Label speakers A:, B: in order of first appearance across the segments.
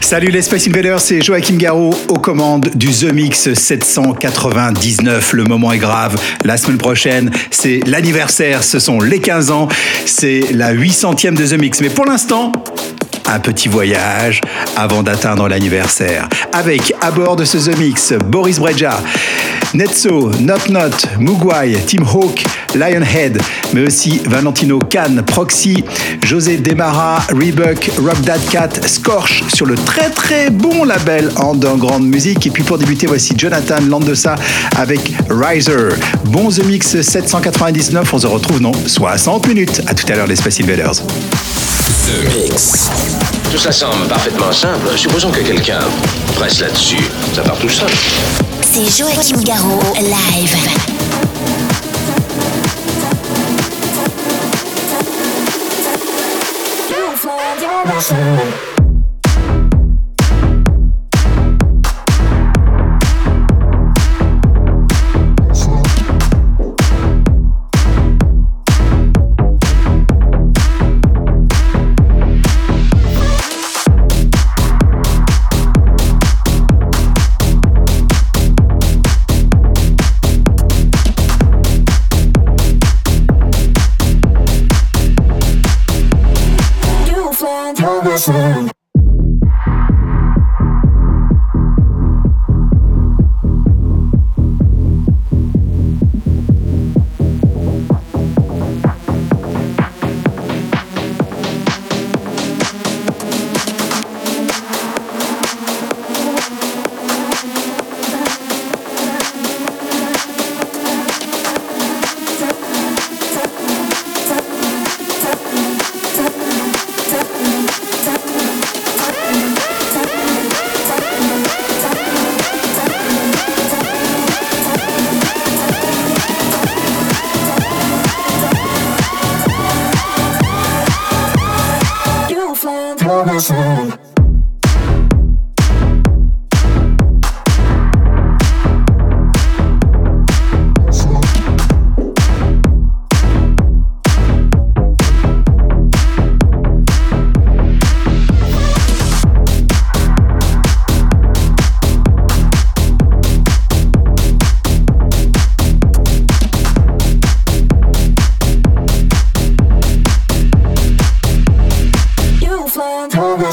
A: Salut les Space Invaders, c'est Joachim Garraud aux commandes du The Mix 799. Le moment est grave. La semaine prochaine, c'est l'anniversaire, ce sont les 15 ans, c'est la 800e de The Mix. Mais pour l'instant, un petit voyage avant d'atteindre l'anniversaire. Avec à bord de ce The Mix, Boris Breja, Netso, Not Not, Mugwai, Tim Hawk, Lionhead, mais aussi Valentino Khan, Proxy, José Demara, Reebok, Rock Dad Cat, Scorch sur le très très bon label Underground Music. Et puis pour débuter, voici Jonathan Landosa avec Riser. Bon The Mix 799, on se retrouve dans 60 minutes. À tout à l'heure les Space Invaders.
B: The Mix.
C: Tout ça semble parfaitement simple. Supposons que quelqu'un presse là-dessus. Ça part tout seul.
D: C'est Joachim Garraud, live.
B: Mix.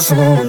C: Plus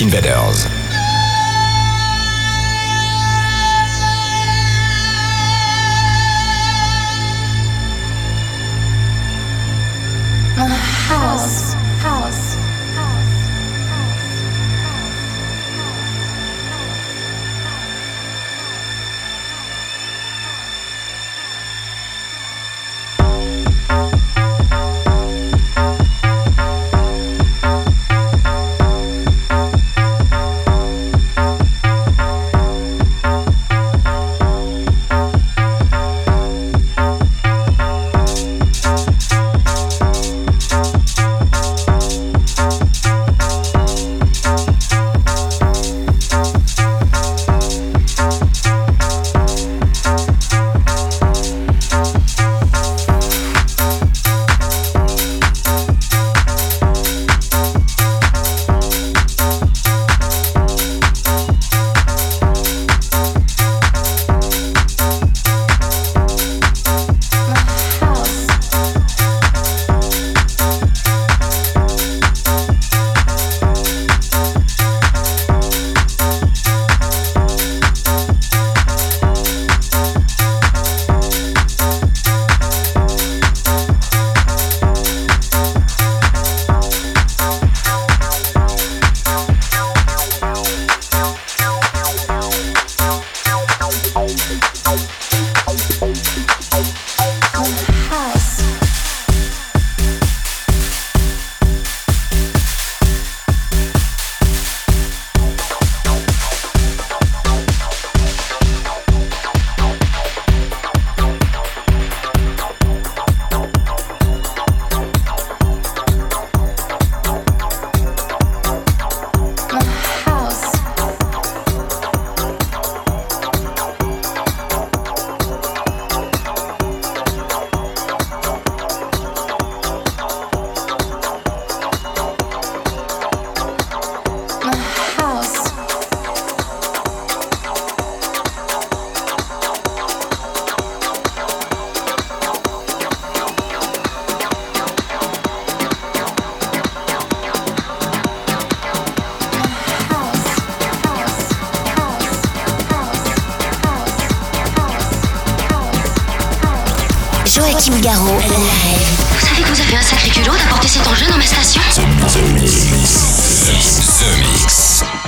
E: Invaders.
D: Joachim Garraud, live.
F: Vous savez que vous avez un sacré culot d'apporter cet engin dans ma station?
B: The Mix. The Mix.
E: Joachim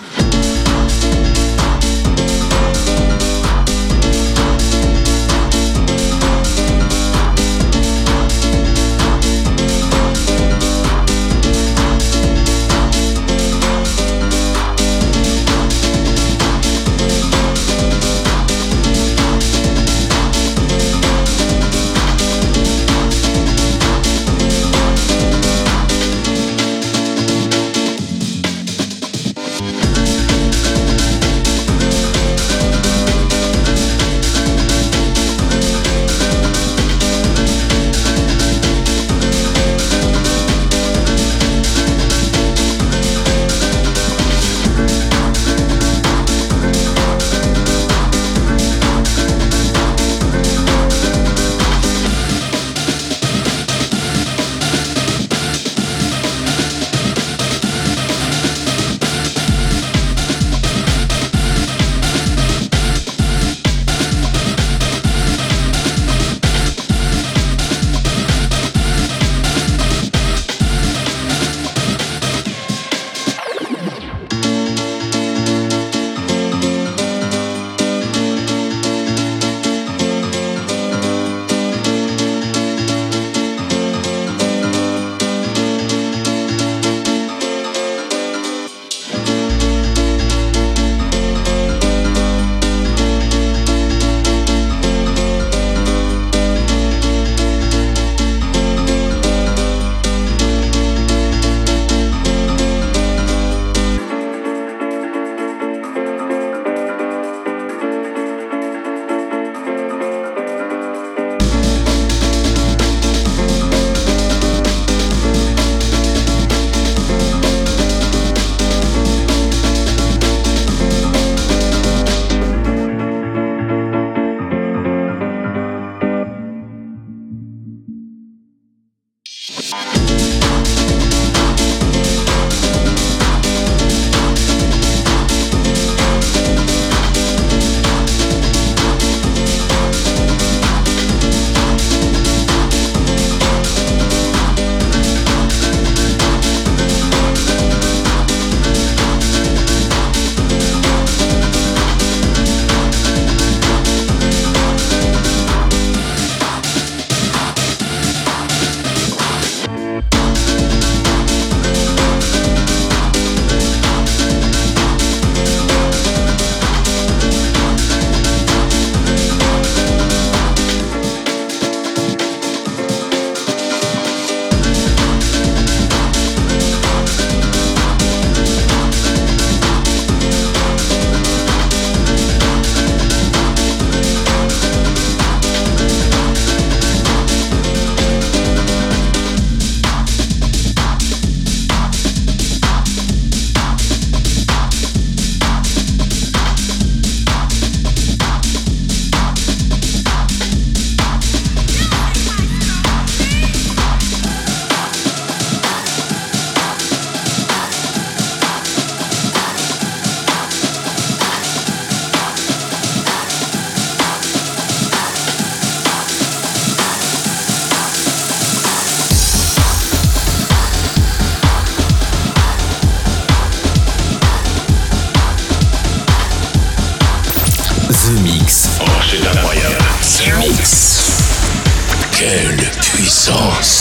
B: puissance.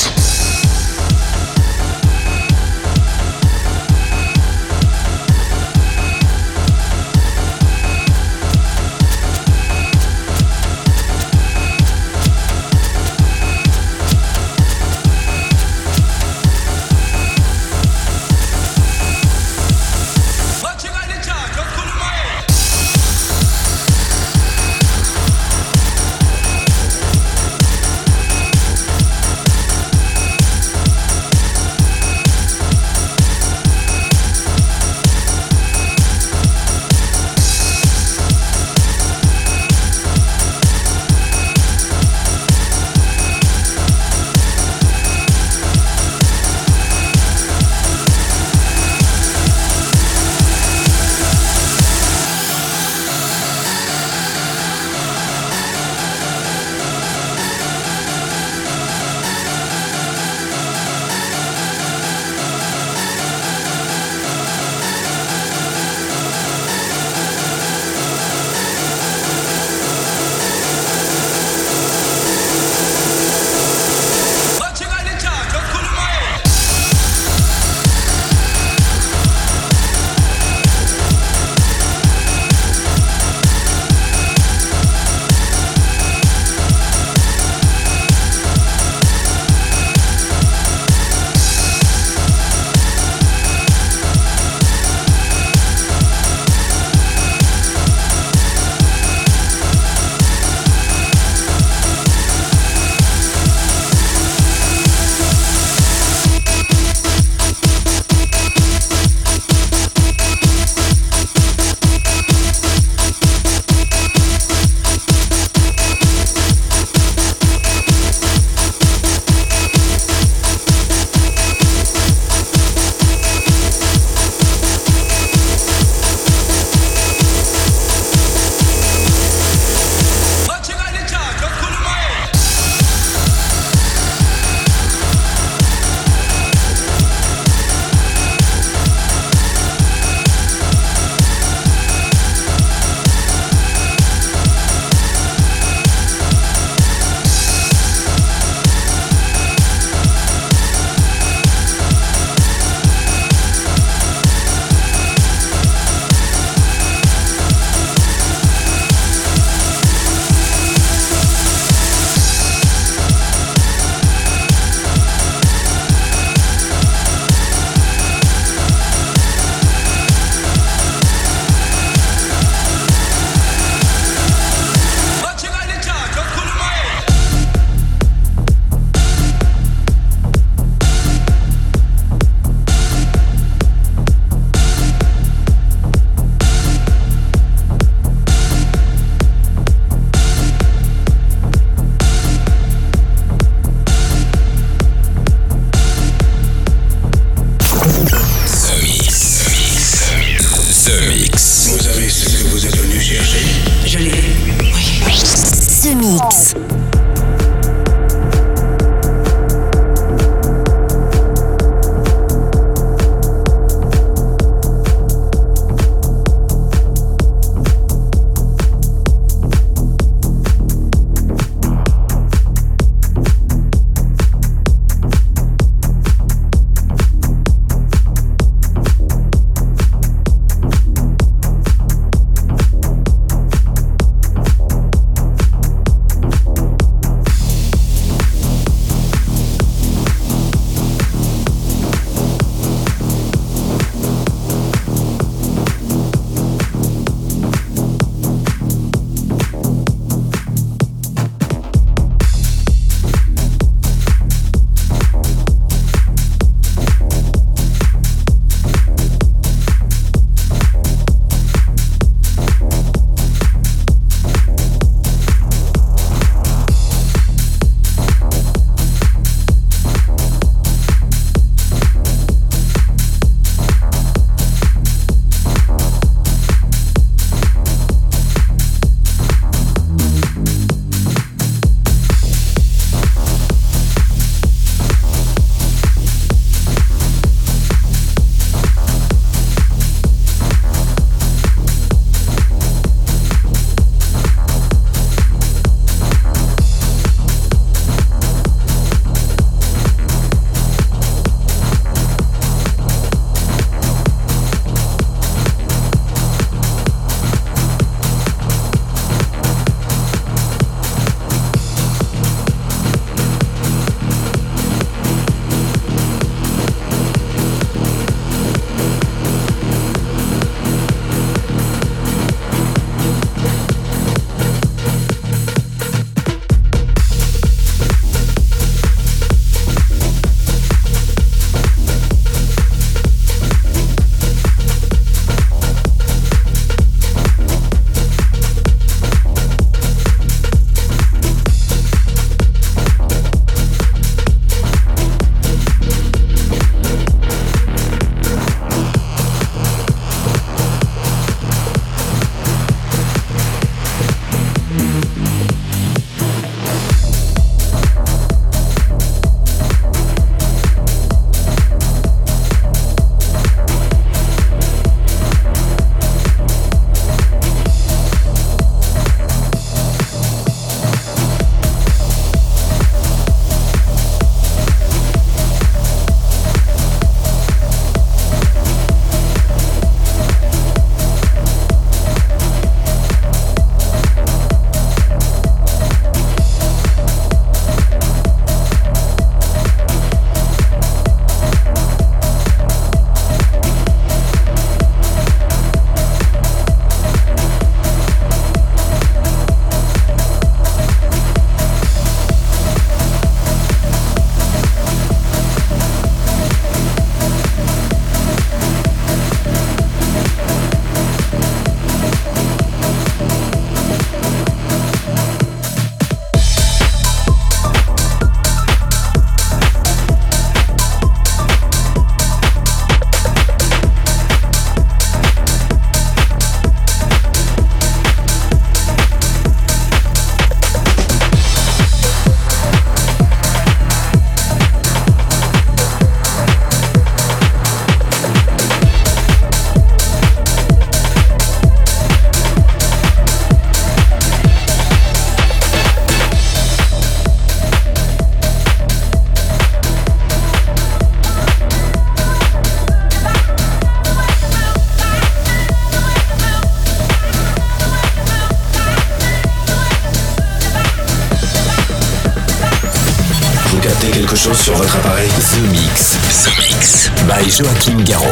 B: Joachim Garraud.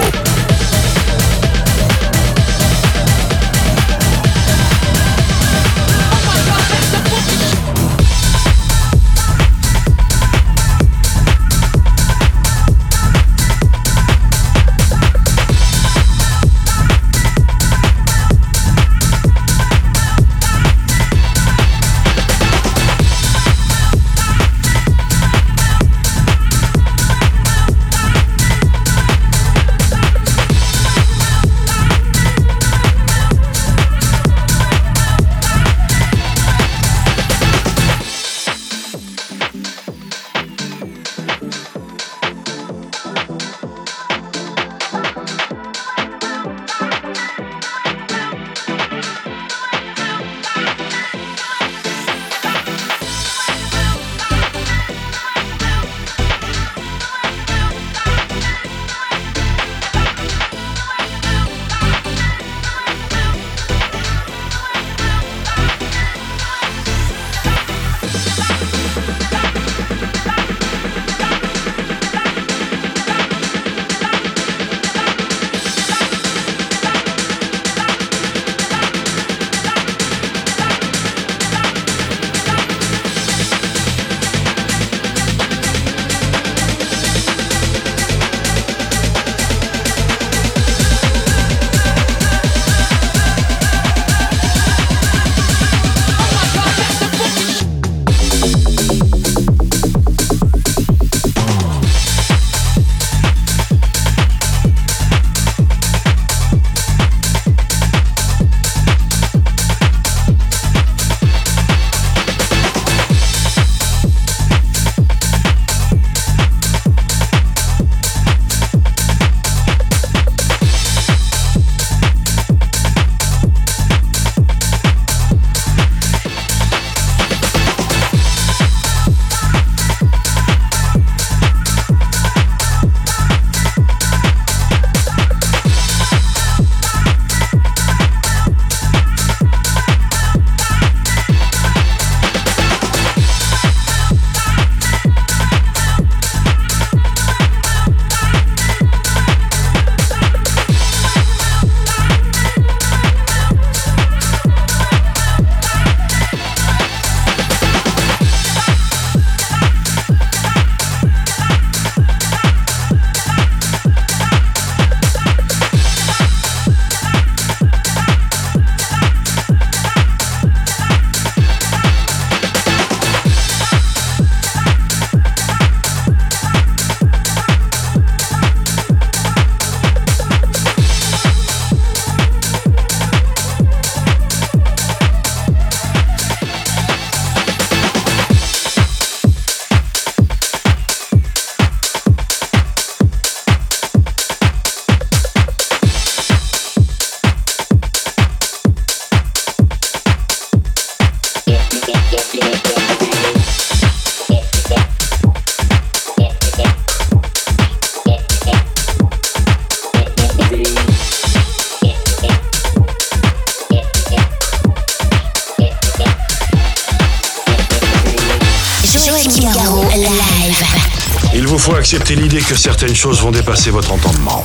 G: Accepter l'idée que certaines choses vont dépasser votre entendement.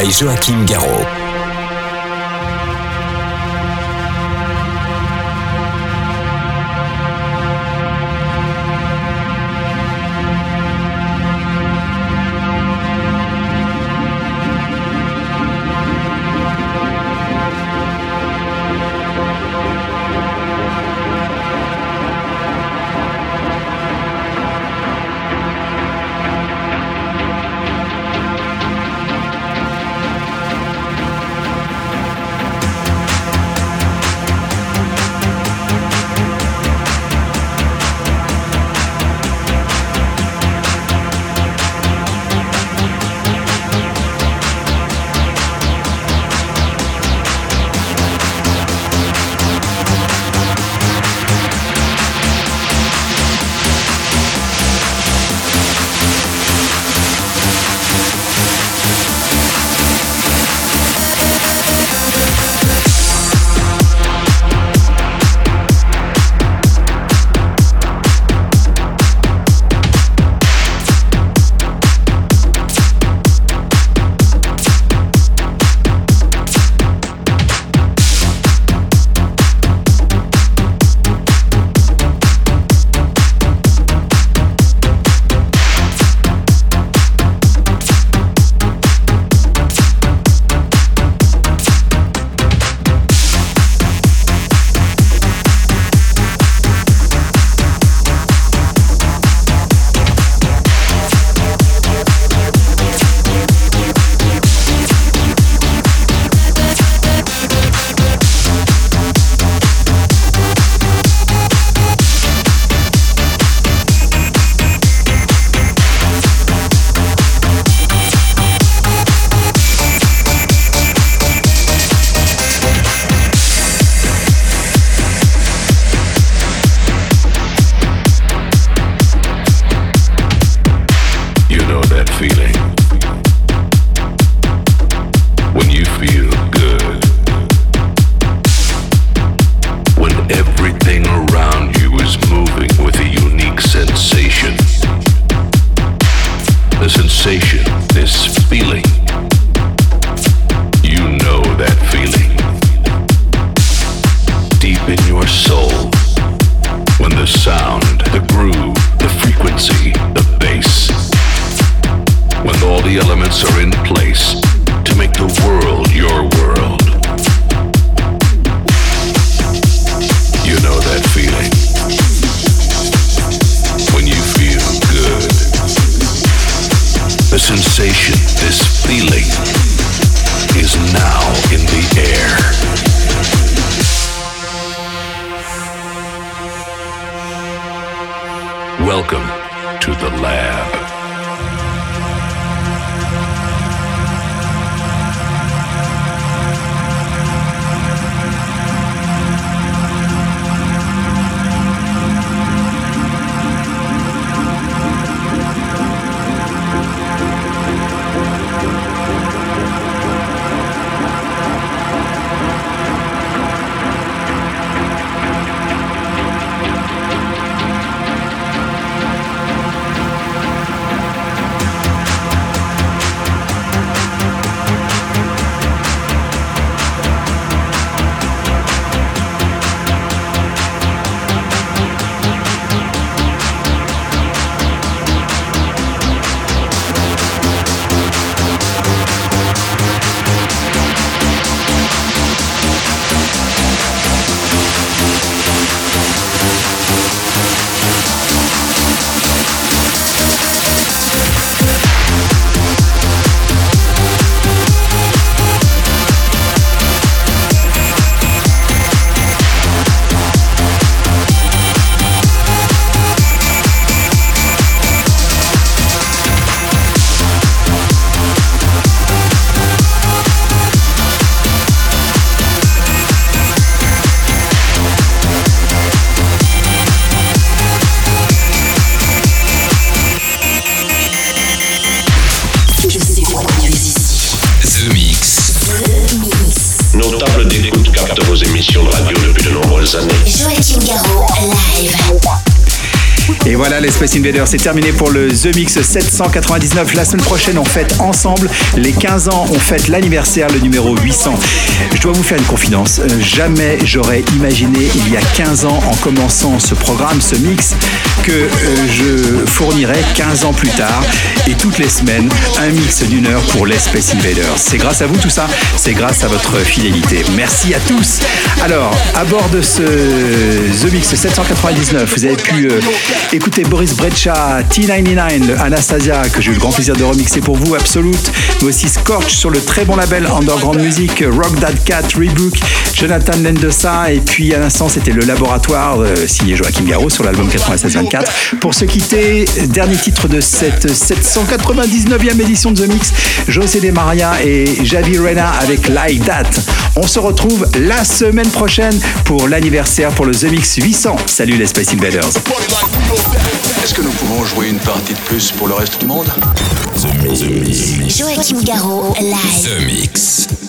B: By Joachim Garraud.
A: Space Invader, c'est terminé pour le The Mix 799. La semaine prochaine, on fête ensemble les 15 ans, on fête l'anniversaire, le numéro 800. Je dois vous faire une confidence. Euh, jamais j'aurais imaginé, il y a 15 ans, en commençant ce programme, ce mix, que euh, je fournirais 15 ans plus tard et toutes les semaines un mix d'une heure pour les Space Invaders. C'est grâce à vous tout ça, c'est grâce à votre fidélité. Merci à tous. Alors, à bord de ce The Mix 799, vous avez pu euh, écouter Boris Breccia, T99, Anastasia, que j'ai eu le grand plaisir de remixer pour vous, Absolute, mais aussi Scorch sur le très bon label Underground Music, Rock That Cat, Rebook, Jonathan Lendosa, et puis à l'instant c'était le laboratoire euh, signé Joachim Garraud sur l'album 9624. Pour se quitter, dernier titre de cette 799e édition de The Mix, José De Maria et Javi Rena avec Like That. On se retrouve la semaine prochaine pour l'anniversaire pour le The Mix 800. Salut les Space Invaders.
G: Est-ce que nous pouvons jouer une partie de plus pour le reste du monde?
D: The Mix. Joachim Garraud, live.
H: The Mix.